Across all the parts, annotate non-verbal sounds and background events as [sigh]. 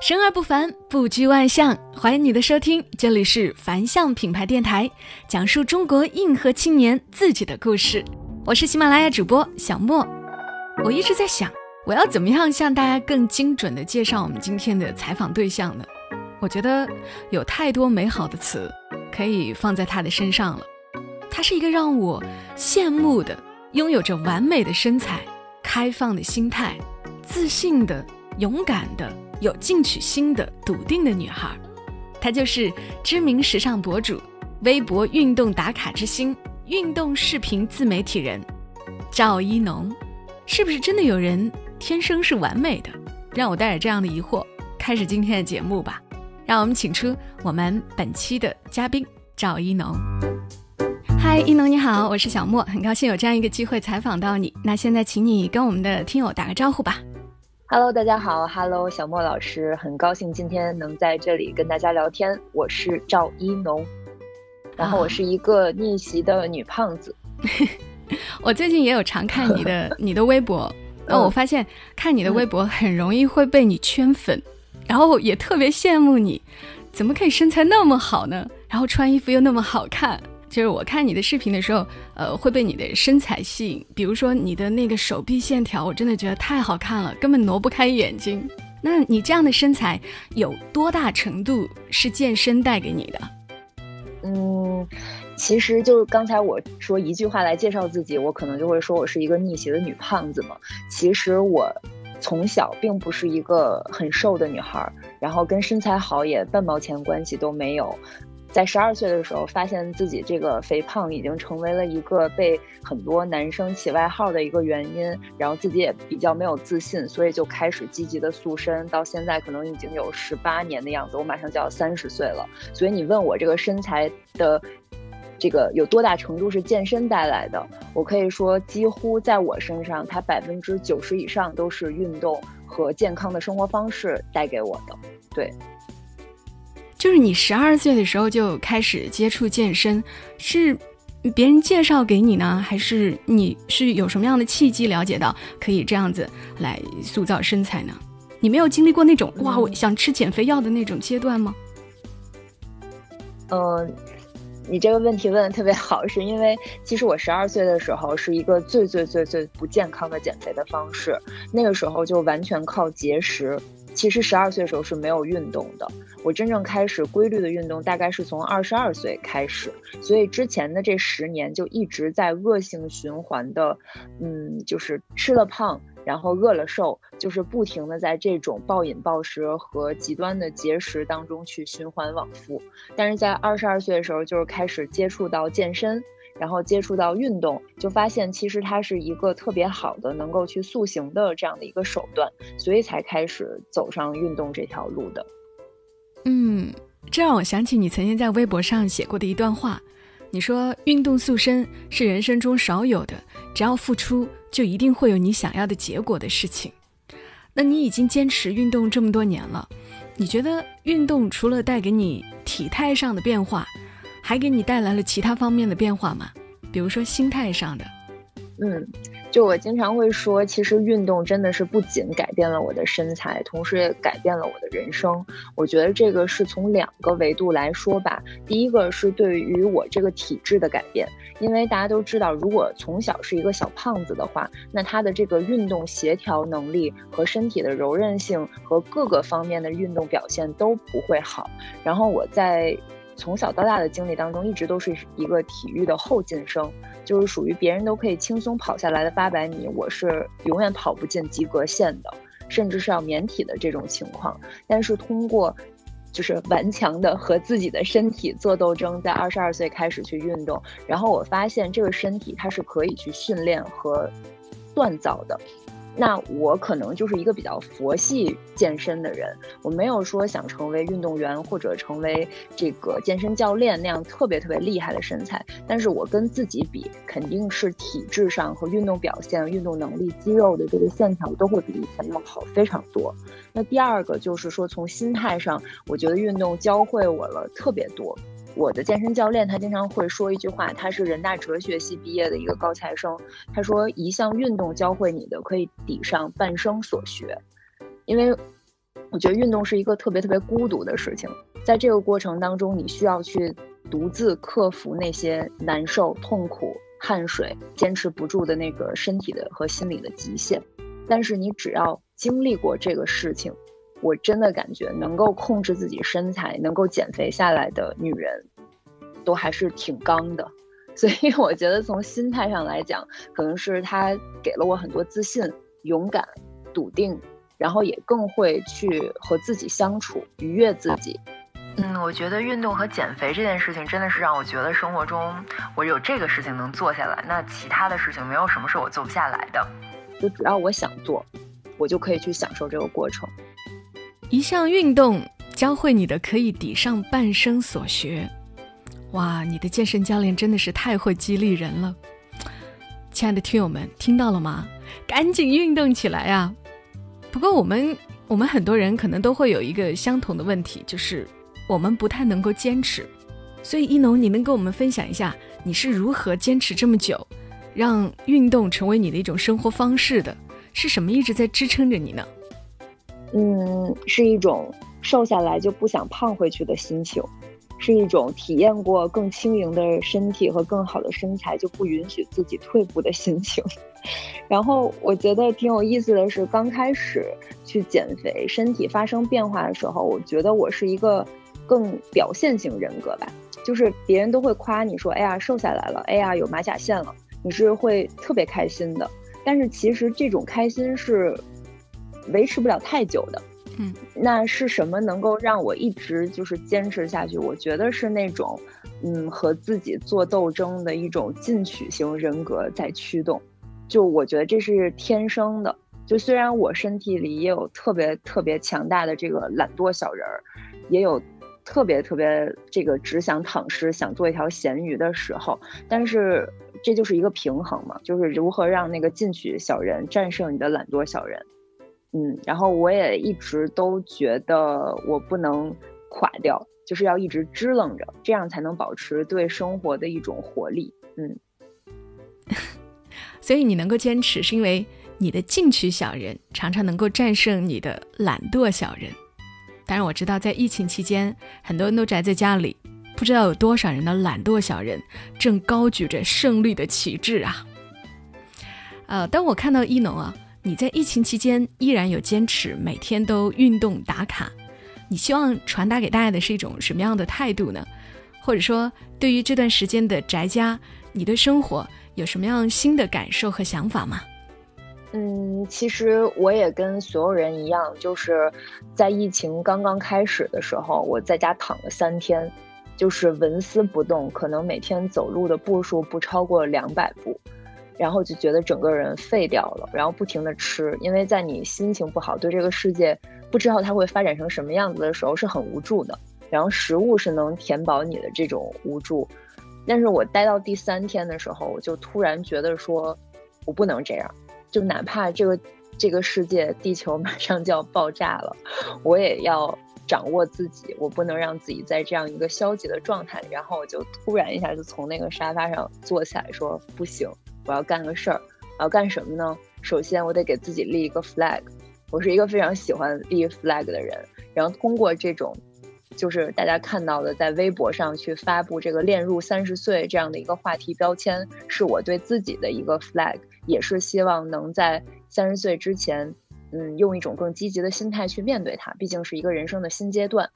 生而不凡，不拘万象。欢迎你的收听，这里是凡象品牌电台，讲述中国硬核青年自己的故事。我是喜马拉雅主播小莫。我一直在想，我要怎么样向大家更精准的介绍我们今天的采访对象呢？我觉得有太多美好的词可以放在他的身上了。他是一个让我羡慕的，拥有着完美的身材、开放的心态、自信的、勇敢的。有进取心的、笃定的女孩，她就是知名时尚博主、微博运动打卡之星、运动视频自媒体人赵一农。是不是真的有人天生是完美的？让我带着这样的疑惑开始今天的节目吧。让我们请出我们本期的嘉宾赵一农。嗨，一农你好，我是小莫，很高兴有这样一个机会采访到你。那现在请你跟我们的听友打个招呼吧。Hello，大家好，Hello，小莫老师，很高兴今天能在这里跟大家聊天。我是赵一农，然后我是一个逆袭的女胖子。[laughs] 我最近也有常看你的 [laughs] 你的微博，那我发现看你的微博很容易会被你圈粉，然后也特别羡慕你，怎么可以身材那么好呢？然后穿衣服又那么好看。就是我看你的视频的时候，呃，会被你的身材吸引。比如说你的那个手臂线条，我真的觉得太好看了，根本挪不开眼睛。那你这样的身材，有多大程度是健身带给你的？嗯，其实就是刚才我说一句话来介绍自己，我可能就会说我是一个逆袭的女胖子嘛。其实我从小并不是一个很瘦的女孩，然后跟身材好也半毛钱关系都没有。在十二岁的时候，发现自己这个肥胖已经成为了一个被很多男生起外号的一个原因，然后自己也比较没有自信，所以就开始积极的塑身，到现在可能已经有十八年的样子，我马上就要三十岁了。所以你问我这个身材的这个有多大程度是健身带来的，我可以说几乎在我身上，它百分之九十以上都是运动和健康的生活方式带给我的。对。就是你十二岁的时候就开始接触健身，是别人介绍给你呢，还是你是有什么样的契机了解到可以这样子来塑造身材呢？你没有经历过那种哇，我想吃减肥药的那种阶段吗？嗯，你这个问题问的特别好，是因为其实我十二岁的时候是一个最最最最不健康的减肥的方式，那个时候就完全靠节食。其实十二岁的时候是没有运动的，我真正开始规律的运动大概是从二十二岁开始，所以之前的这十年就一直在恶性循环的，嗯，就是吃了胖，然后饿了瘦，就是不停的在这种暴饮暴食和极端的节食当中去循环往复。但是在二十二岁的时候，就是开始接触到健身。然后接触到运动，就发现其实它是一个特别好的能够去塑形的这样的一个手段，所以才开始走上运动这条路的。嗯，这让我想起你曾经在微博上写过的一段话，你说运动塑身是人生中少有的，只要付出就一定会有你想要的结果的事情。那你已经坚持运动这么多年了，你觉得运动除了带给你体态上的变化？还给你带来了其他方面的变化吗？比如说心态上的。嗯，就我经常会说，其实运动真的是不仅改变了我的身材，同时也改变了我的人生。我觉得这个是从两个维度来说吧。第一个是对于我这个体质的改变，因为大家都知道，如果从小是一个小胖子的话，那他的这个运动协调能力和身体的柔韧性和各个方面的运动表现都不会好。然后我在。从小到大的经历当中，一直都是一个体育的后进生，就是属于别人都可以轻松跑下来的八百米，我是永远跑不进及格线的，甚至是要免体的这种情况。但是通过，就是顽强的和自己的身体做斗争，在二十二岁开始去运动，然后我发现这个身体它是可以去训练和锻造的。那我可能就是一个比较佛系健身的人，我没有说想成为运动员或者成为这个健身教练那样特别特别厉害的身材，但是我跟自己比，肯定是体质上和运动表现、运动能力、肌肉的这个线条都会比以前要好非常多。那第二个就是说，从心态上，我觉得运动教会我了特别多。我的健身教练他经常会说一句话，他是人大哲学系毕业的一个高材生。他说：“一项运动教会你的，可以抵上半生所学。”因为我觉得运动是一个特别特别孤独的事情，在这个过程当中，你需要去独自克服那些难受、痛苦、汗水，坚持不住的那个身体的和心理的极限。但是你只要经历过这个事情，我真的感觉能够控制自己身材、能够减肥下来的女人，都还是挺刚的。所以我觉得从心态上来讲，可能是她给了我很多自信、勇敢、笃定。然后也更会去和自己相处，愉悦自己。嗯，我觉得运动和减肥这件事情真的是让我觉得生活中我有这个事情能做下来，那其他的事情没有什么是我做不下来的。就只要我想做，我就可以去享受这个过程。一项运动教会你的可以抵上半生所学。哇，你的健身教练真的是太会激励人了。亲爱的听友们，听到了吗？赶紧运动起来呀！不过我们我们很多人可能都会有一个相同的问题，就是我们不太能够坚持。所以一农，你能跟我们分享一下你是如何坚持这么久，让运动成为你的一种生活方式的？是什么一直在支撑着你呢？嗯，是一种瘦下来就不想胖回去的心情。是一种体验过更轻盈的身体和更好的身材，就不允许自己退步的心情。[laughs] 然后我觉得挺有意思的是，刚开始去减肥，身体发生变化的时候，我觉得我是一个更表现型人格吧，就是别人都会夸你说：“哎呀，瘦下来了，哎呀，有马甲线了。”你是会特别开心的。但是其实这种开心是维持不了太久的。嗯，那是什么能够让我一直就是坚持下去？我觉得是那种，嗯，和自己做斗争的一种进取型人格在驱动。就我觉得这是天生的。就虽然我身体里也有特别特别强大的这个懒惰小人儿，也有特别特别这个只想躺尸、想做一条咸鱼的时候，但是这就是一个平衡嘛，就是如何让那个进取小人战胜你的懒惰小人。嗯，然后我也一直都觉得我不能垮掉，就是要一直支棱着，这样才能保持对生活的一种活力。嗯，[laughs] 所以你能够坚持，是因为你的进取小人常常能够战胜你的懒惰小人。当然，我知道在疫情期间，很多人都宅在家里，不知道有多少人的懒惰小人正高举着胜利的旗帜啊。呃，当我看到一农啊。你在疫情期间依然有坚持，每天都运动打卡。你希望传达给大家的是一种什么样的态度呢？或者说，对于这段时间的宅家，你对生活有什么样新的感受和想法吗？嗯，其实我也跟所有人一样，就是在疫情刚刚开始的时候，我在家躺了三天，就是纹丝不动，可能每天走路的步数不超过两百步。然后就觉得整个人废掉了，然后不停的吃，因为在你心情不好，对这个世界不知道它会发展成什么样子的时候，是很无助的。然后食物是能填饱你的这种无助，但是我待到第三天的时候，我就突然觉得说，我不能这样，就哪怕这个这个世界地球 [laughs] 马上就要爆炸了，我也要掌握自己，我不能让自己在这样一个消极的状态。然后我就突然一下就从那个沙发上坐起来，说不行。我要干个事儿，我要干什么呢？首先，我得给自己立一个 flag。我是一个非常喜欢立 flag 的人。然后通过这种，就是大家看到的，在微博上去发布这个“恋入三十岁”这样的一个话题标签，是我对自己的一个 flag，也是希望能在三十岁之前，嗯，用一种更积极的心态去面对它。毕竟是一个人生的新阶段。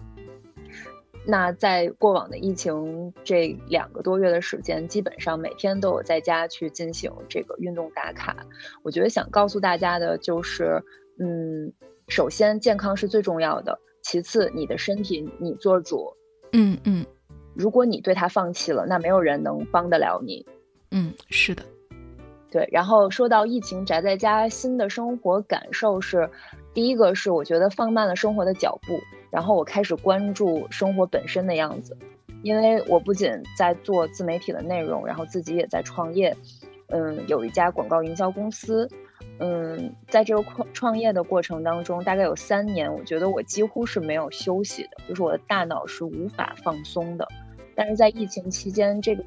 那在过往的疫情这两个多月的时间，基本上每天都有在家去进行这个运动打卡。我觉得想告诉大家的就是，嗯，首先健康是最重要的，其次你的身体你做主。嗯嗯，如果你对他放弃了，那没有人能帮得了你。嗯，是的。对，然后说到疫情宅在家，新的生活感受是，第一个是我觉得放慢了生活的脚步。然后我开始关注生活本身的样子，因为我不仅在做自媒体的内容，然后自己也在创业，嗯，有一家广告营销公司，嗯，在这个创创业的过程当中，大概有三年，我觉得我几乎是没有休息的，就是我的大脑是无法放松的。但是在疫情期间，这个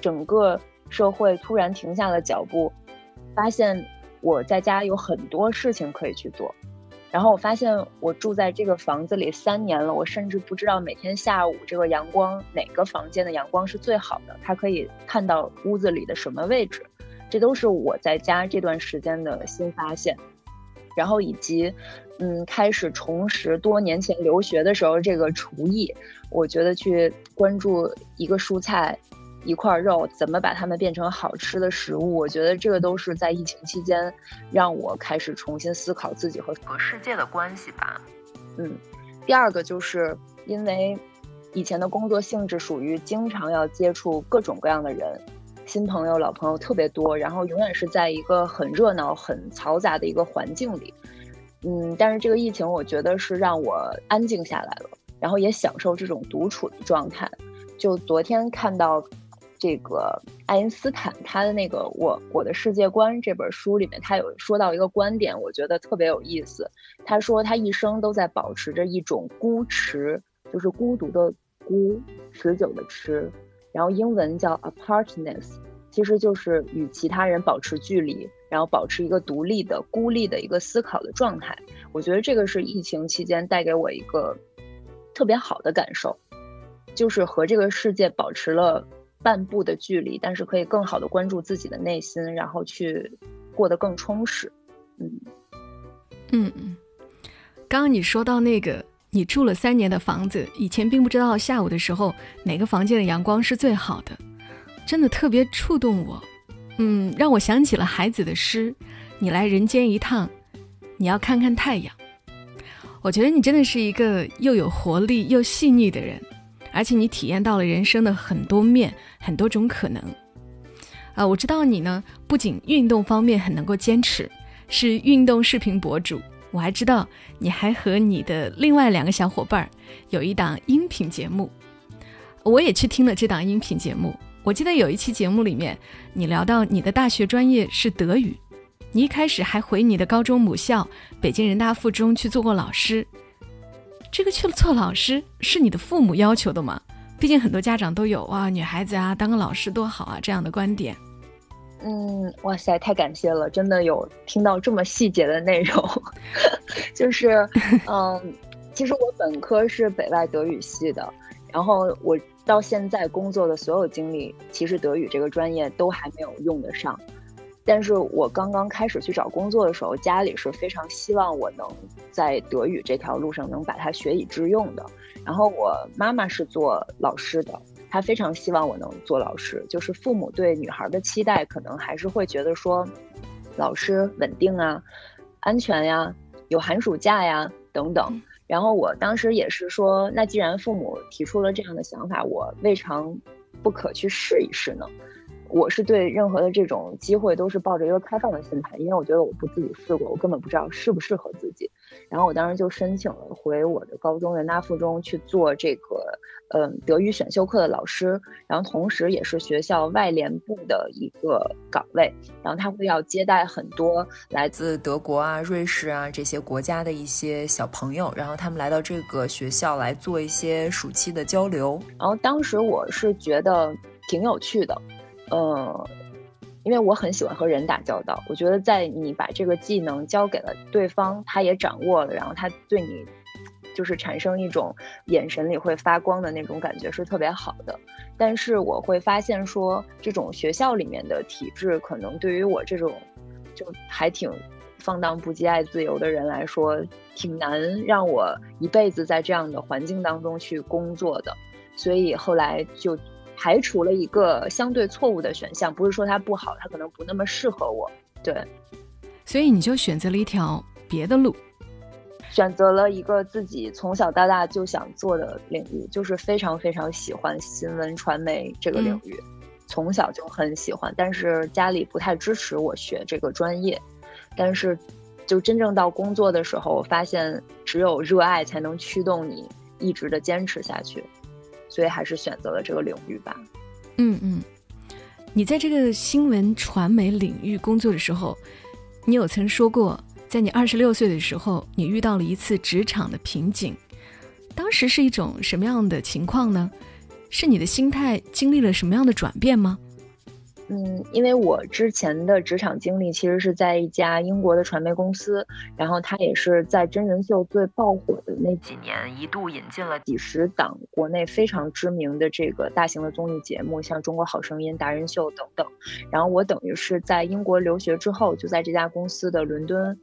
整个社会突然停下了脚步，发现我在家有很多事情可以去做。然后我发现我住在这个房子里三年了，我甚至不知道每天下午这个阳光哪个房间的阳光是最好的，它可以看到屋子里的什么位置，这都是我在家这段时间的新发现。然后以及，嗯，开始重拾多年前留学的时候这个厨艺，我觉得去关注一个蔬菜。一块肉怎么把它们变成好吃的食物？我觉得这个都是在疫情期间让我开始重新思考自己和和世界的关系吧。嗯，第二个就是因为以前的工作性质属于经常要接触各种各样的人，新朋友、老朋友特别多，然后永远是在一个很热闹、很嘈杂的一个环境里。嗯，但是这个疫情我觉得是让我安静下来了，然后也享受这种独处的状态。就昨天看到。这个爱因斯坦他的那个《我我的世界观》这本书里面，他有说到一个观点，我觉得特别有意思。他说他一生都在保持着一种孤持，就是孤独的孤，持久的持，然后英文叫 apartness，其实就是与其他人保持距离，然后保持一个独立的、孤立的一个思考的状态。我觉得这个是疫情期间带给我一个特别好的感受，就是和这个世界保持了。半步的距离，但是可以更好的关注自己的内心，然后去过得更充实。嗯嗯嗯。刚刚你说到那个，你住了三年的房子，以前并不知道下午的时候哪个房间的阳光是最好的，真的特别触动我。嗯，让我想起了孩子的诗：“你来人间一趟，你要看看太阳。”我觉得你真的是一个又有活力又细腻的人。而且你体验到了人生的很多面，很多种可能。啊，我知道你呢，不仅运动方面很能够坚持，是运动视频博主。我还知道你还和你的另外两个小伙伴有一档音频节目。我也去听了这档音频节目。我记得有一期节目里面，你聊到你的大学专业是德语，你一开始还回你的高中母校北京人大附中去做过老师。这个去了做老师是你的父母要求的吗？毕竟很多家长都有哇，女孩子啊当个老师多好啊这样的观点。嗯，哇塞，太感谢了，真的有听到这么细节的内容。[laughs] 就是，嗯，其实我本科是北外德语系的，然后我到现在工作的所有经历，其实德语这个专业都还没有用得上。但是我刚刚开始去找工作的时候，家里是非常希望我能在德语这条路上能把它学以致用的。然后我妈妈是做老师的，她非常希望我能做老师。就是父母对女孩的期待，可能还是会觉得说，老师稳定啊，安全呀，有寒暑假呀等等。然后我当时也是说，那既然父母提出了这样的想法，我未尝不可去试一试呢。我是对任何的这种机会都是抱着一个开放的心态，因为我觉得我不自己试过，我根本不知道适不适合自己。然后我当时就申请了回我的高中人大附中去做这个，嗯，德语选修课的老师，然后同时也是学校外联部的一个岗位。然后他会要接待很多来自德国啊、瑞士啊这些国家的一些小朋友，然后他们来到这个学校来做一些暑期的交流。然后当时我是觉得挺有趣的。呃，因为我很喜欢和人打交道，我觉得在你把这个技能交给了对方，他也掌握了，然后他对你就是产生一种眼神里会发光的那种感觉是特别好的。但是我会发现说，这种学校里面的体制可能对于我这种就还挺放荡不羁、爱自由的人来说，挺难让我一辈子在这样的环境当中去工作的。所以后来就。排除了一个相对错误的选项，不是说它不好，它可能不那么适合我。对，所以你就选择了一条别的路，选择了一个自己从小到大就想做的领域，就是非常非常喜欢新闻传媒这个领域，从小就很喜欢。但是家里不太支持我学这个专业，但是就真正到工作的时候，发现只有热爱才能驱动你一直的坚持下去。所以还是选择了这个领域吧。嗯嗯，你在这个新闻传媒领域工作的时候，你有曾说过，在你二十六岁的时候，你遇到了一次职场的瓶颈，当时是一种什么样的情况呢？是你的心态经历了什么样的转变吗？嗯，因为我之前的职场经历其实是在一家英国的传媒公司，然后它也是在真人秀最爆火的那几年，一度引进了几十档国内非常知名的这个大型的综艺节目，像《中国好声音》《达人秀》等等。然后我等于是在英国留学之后，就在这家公司的伦敦。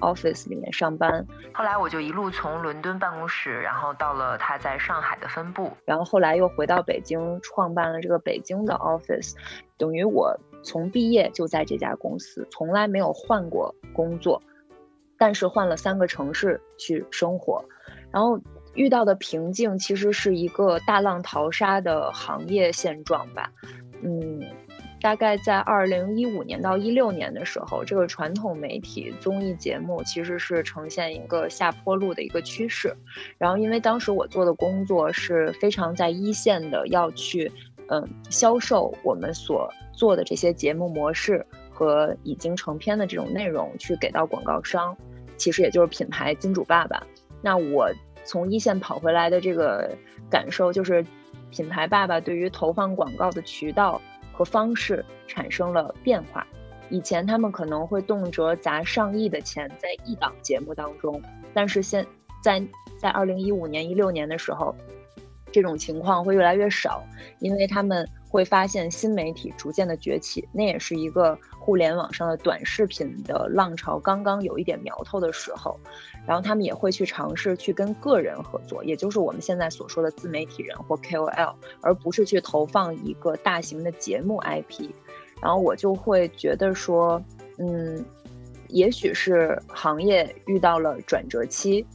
Office 里面上班，后来我就一路从伦敦办公室，然后到了他在上海的分部，然后后来又回到北京，创办了这个北京的 office，等于我从毕业就在这家公司，从来没有换过工作，但是换了三个城市去生活，然后遇到的瓶颈其实是一个大浪淘沙的行业现状吧，嗯。大概在二零一五年到一六年的时候，这个传统媒体综艺节目其实是呈现一个下坡路的一个趋势。然后，因为当时我做的工作是非常在一线的，要去嗯销售我们所做的这些节目模式和已经成片的这种内容，去给到广告商，其实也就是品牌金主爸爸。那我从一线跑回来的这个感受就是，品牌爸爸对于投放广告的渠道。和方式产生了变化，以前他们可能会动辄砸上亿的钱在一档节目当中，但是现在在二零一五年、一六年的时候，这种情况会越来越少，因为他们会发现新媒体逐渐的崛起，那也是一个。互联网上的短视频的浪潮刚刚有一点苗头的时候，然后他们也会去尝试去跟个人合作，也就是我们现在所说的自媒体人或 KOL，而不是去投放一个大型的节目 IP。然后我就会觉得说，嗯，也许是行业遇到了转折期。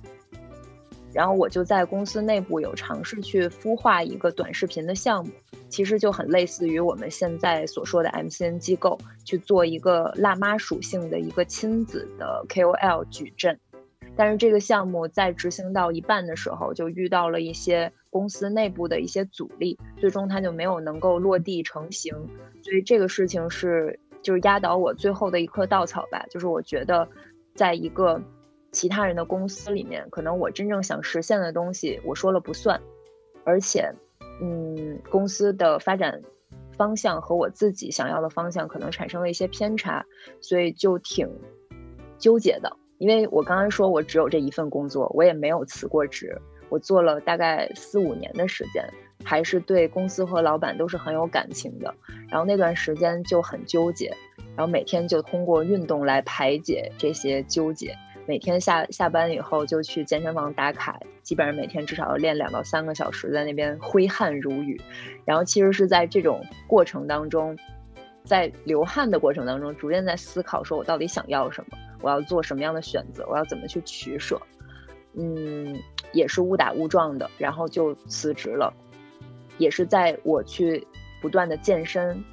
然后我就在公司内部有尝试去孵化一个短视频的项目，其实就很类似于我们现在所说的 MCN 机构去做一个辣妈属性的一个亲子的 KOL 矩阵。但是这个项目在执行到一半的时候，就遇到了一些公司内部的一些阻力，最终它就没有能够落地成型。所以这个事情是就是压倒我最后的一颗稻草吧，就是我觉得在一个。其他人的公司里面，可能我真正想实现的东西，我说了不算，而且，嗯，公司的发展方向和我自己想要的方向可能产生了一些偏差，所以就挺纠结的。因为我刚刚说我只有这一份工作，我也没有辞过职，我做了大概四五年的时间，还是对公司和老板都是很有感情的。然后那段时间就很纠结，然后每天就通过运动来排解这些纠结。每天下下班以后就去健身房打卡，基本上每天至少要练两到三个小时，在那边挥汗如雨。然后其实是在这种过程当中，在流汗的过程当中，逐渐在思考，说我到底想要什么，我要做什么样的选择，我要怎么去取舍。嗯，也是误打误撞的，然后就辞职了。也是在我去不断的健身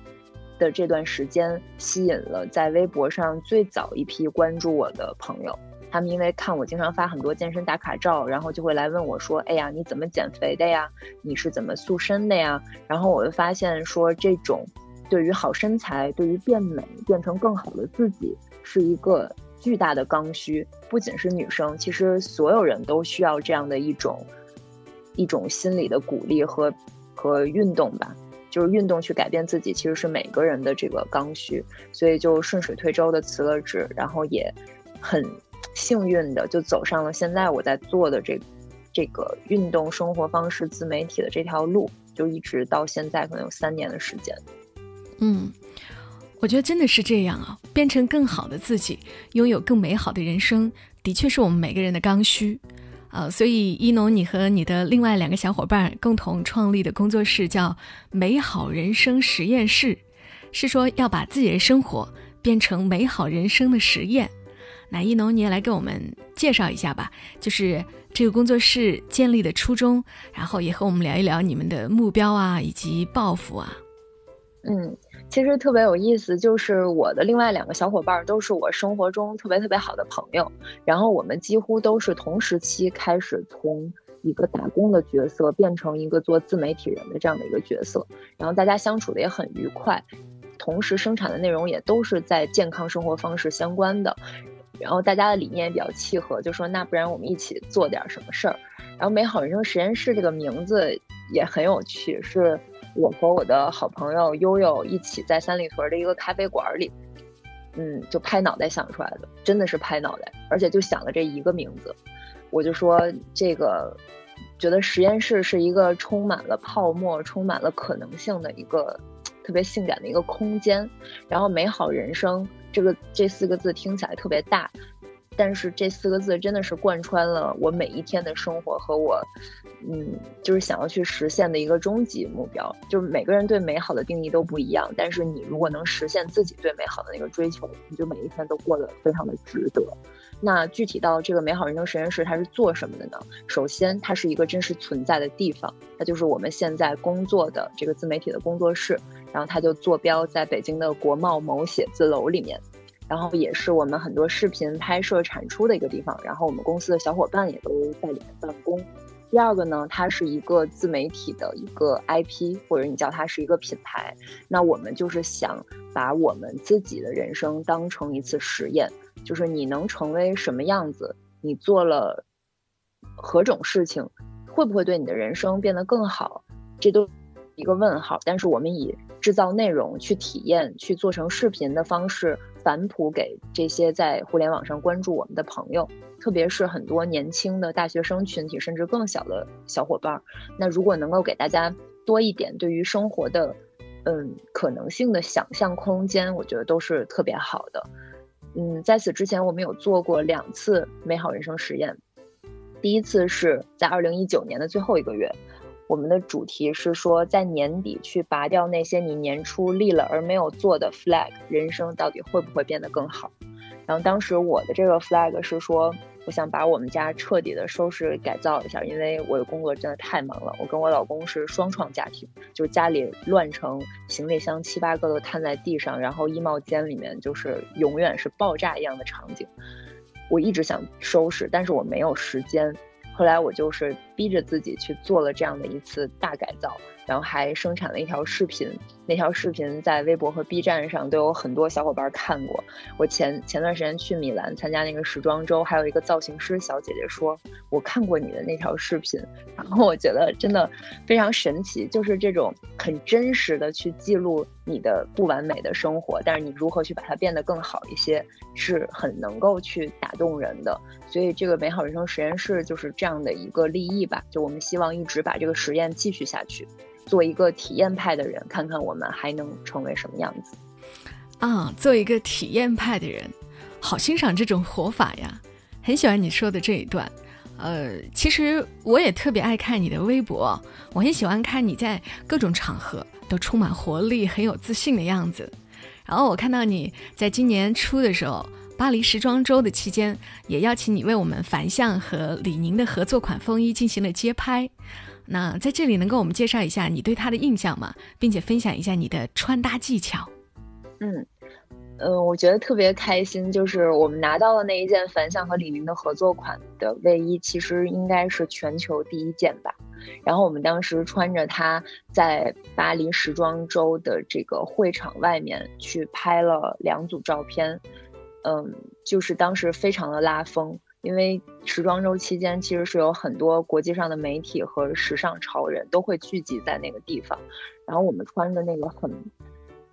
的这段时间，吸引了在微博上最早一批关注我的朋友。他们因为看我经常发很多健身打卡照，然后就会来问我说：“哎呀，你怎么减肥的呀？你是怎么塑身的呀？”然后我就发现说，这种对于好身材、对于变美、变成更好的自己，是一个巨大的刚需。不仅是女生，其实所有人都需要这样的一种一种心理的鼓励和和运动吧。就是运动去改变自己，其实是每个人的这个刚需。所以就顺水推舟的辞了职，然后也很。幸运的就走上了现在我在做的这这个运动生活方式自媒体的这条路，就一直到现在可能有三年的时间。嗯，我觉得真的是这样啊，变成更好的自己，拥有更美好的人生，的确是我们每个人的刚需啊。所以一农，你和你的另外两个小伙伴共同创立的工作室叫“美好人生实验室”，是说要把自己的生活变成美好人生的实验。那一农，你也来给我们介绍一下吧，就是这个工作室建立的初衷，然后也和我们聊一聊你们的目标啊，以及抱负啊。嗯，其实特别有意思，就是我的另外两个小伙伴都是我生活中特别特别好的朋友，然后我们几乎都是同时期开始从一个打工的角色变成一个做自媒体人的这样的一个角色，然后大家相处的也很愉快，同时生产的内容也都是在健康生活方式相关的。然后大家的理念也比较契合，就说那不然我们一起做点什么事儿。然后美好人生实验室这个名字也很有趣，是我和我的好朋友悠悠一起在三里屯的一个咖啡馆里，嗯，就拍脑袋想出来的，真的是拍脑袋，而且就想了这一个名字。我就说这个，觉得实验室是一个充满了泡沫、充满了可能性的一个特别性感的一个空间。然后“美好人生”这个这四个字听起来特别大。但是这四个字真的是贯穿了我每一天的生活和我，嗯，就是想要去实现的一个终极目标。就是每个人对美好的定义都不一样，但是你如果能实现自己对美好的那个追求，你就每一天都过得非常的值得。那具体到这个美好人生实验室，它是做什么的呢？首先，它是一个真实存在的地方，它就是我们现在工作的这个自媒体的工作室，然后它就坐标在北京的国贸某写字楼里面。然后也是我们很多视频拍摄产出的一个地方，然后我们公司的小伙伴也都在里面办公。第二个呢，它是一个自媒体的一个 IP，或者你叫它是一个品牌。那我们就是想把我们自己的人生当成一次实验，就是你能成为什么样子，你做了何种事情，会不会对你的人生变得更好，这都一个问号。但是我们以制造内容去体验，去做成视频的方式。反哺给这些在互联网上关注我们的朋友，特别是很多年轻的大学生群体，甚至更小的小伙伴。那如果能够给大家多一点对于生活的，嗯，可能性的想象空间，我觉得都是特别好的。嗯，在此之前，我们有做过两次美好人生实验，第一次是在二零一九年的最后一个月。我们的主题是说，在年底去拔掉那些你年初立了而没有做的 flag，人生到底会不会变得更好？然后当时我的这个 flag 是说，我想把我们家彻底的收拾改造一下，因为我的工作真的太忙了。我跟我老公是双创家庭，就是家里乱成行李箱七八个都摊在地上，然后衣帽间里面就是永远是爆炸一样的场景。我一直想收拾，但是我没有时间。后来我就是逼着自己去做了这样的一次大改造。然后还生产了一条视频，那条视频在微博和 B 站上都有很多小伙伴看过。我前前段时间去米兰参加那个时装周，还有一个造型师小姐姐说，我看过你的那条视频，然后我觉得真的非常神奇，就是这种很真实的去记录你的不完美的生活，但是你如何去把它变得更好一些，是很能够去打动人的。所以这个美好人生实验室就是这样的一个立意吧，就我们希望一直把这个实验继续下去。做一个体验派的人，看看我们还能成为什么样子。啊，做一个体验派的人，好欣赏这种活法呀！很喜欢你说的这一段。呃，其实我也特别爱看你的微博，我很喜欢看你在各种场合都充满活力、很有自信的样子。然后我看到你在今年初的时候，巴黎时装周的期间，也邀请你为我们凡向和李宁的合作款风衣进行了街拍。那在这里能跟我们介绍一下你对他的印象吗？并且分享一下你的穿搭技巧。嗯，呃，我觉得特别开心，就是我们拿到了那一件凡向和李宁的合作款的卫衣，其实应该是全球第一件吧。然后我们当时穿着它在巴黎时装周的这个会场外面去拍了两组照片，嗯，就是当时非常的拉风。因为时装周期间，其实是有很多国际上的媒体和时尚潮人都会聚集在那个地方，然后我们穿着那个很，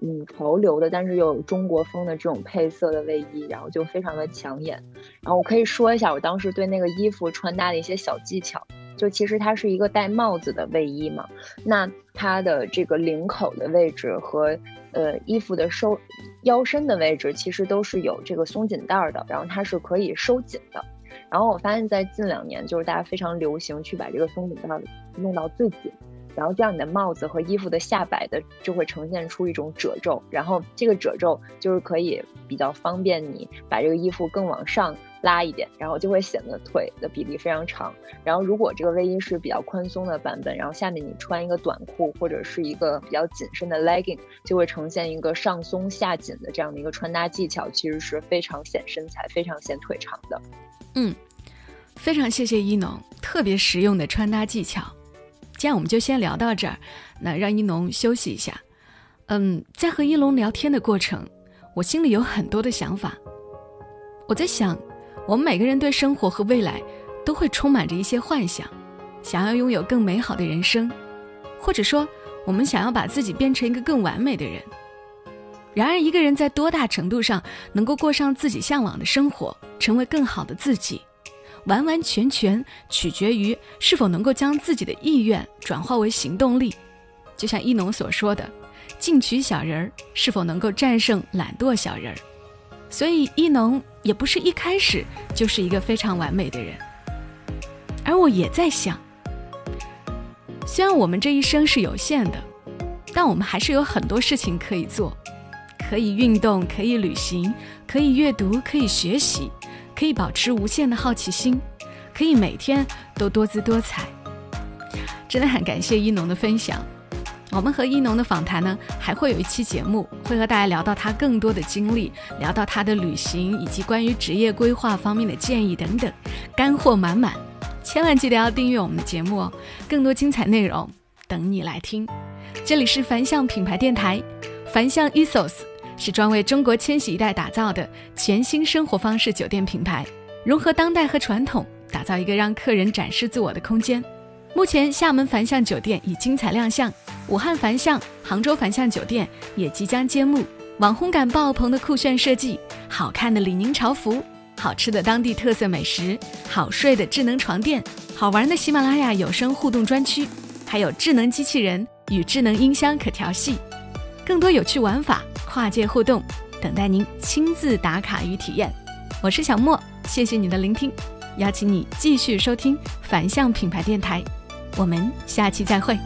嗯，潮流的，但是又有中国风的这种配色的卫衣，然后就非常的抢眼。然后我可以说一下我当时对那个衣服穿搭的一些小技巧，就其实它是一个戴帽子的卫衣嘛，那它的这个领口的位置和呃衣服的收腰身的位置，其实都是有这个松紧带的，然后它是可以收紧的。然后我发现，在近两年，就是大家非常流行去把这个松紧带弄到最紧，然后这样你的帽子和衣服的下摆的就会呈现出一种褶皱，然后这个褶皱就是可以比较方便你把这个衣服更往上拉一点，然后就会显得腿的比例非常长。然后如果这个卫衣是比较宽松的版本，然后下面你穿一个短裤或者是一个比较紧身的 legging，就会呈现一个上松下紧的这样的一个穿搭技巧，其实是非常显身材、非常显腿长的。嗯，非常谢谢一农特别实用的穿搭技巧。这样我们就先聊到这儿，那让一农休息一下。嗯，在和一农聊天的过程，我心里有很多的想法。我在想，我们每个人对生活和未来都会充满着一些幻想，想要拥有更美好的人生，或者说，我们想要把自己变成一个更完美的人。然而，一个人在多大程度上能够过上自己向往的生活，成为更好的自己，完完全全取决于是否能够将自己的意愿转化为行动力。就像一农所说的：“进取小人儿是否能够战胜懒惰小人儿？”所以，一农也不是一开始就是一个非常完美的人。而我也在想，虽然我们这一生是有限的，但我们还是有很多事情可以做。可以运动，可以旅行，可以阅读，可以学习，可以保持无限的好奇心，可以每天都多姿多彩。真的很感谢一农的分享。我们和一农的访谈呢，还会有一期节目，会和大家聊到他更多的经历，聊到他的旅行以及关于职业规划方面的建议等等，干货满满。千万记得要订阅我们的节目哦，更多精彩内容等你来听。这里是凡向品牌电台，凡向 ESOS。是专为中国千禧一代打造的全新生活方式酒店品牌，融合当代和传统，打造一个让客人展示自我的空间。目前，厦门凡向酒店已精彩亮相，武汉凡向、杭州凡向酒店也即将揭幕。网红感爆棚的酷炫设计，好看的李宁潮服，好吃的当地特色美食，好睡的智能床垫，好玩的喜马拉雅有声互动专区，还有智能机器人与智能音箱可调戏，更多有趣玩法。跨界互动，等待您亲自打卡与体验。我是小莫，谢谢你的聆听，邀请你继续收听反向品牌电台，我们下期再会。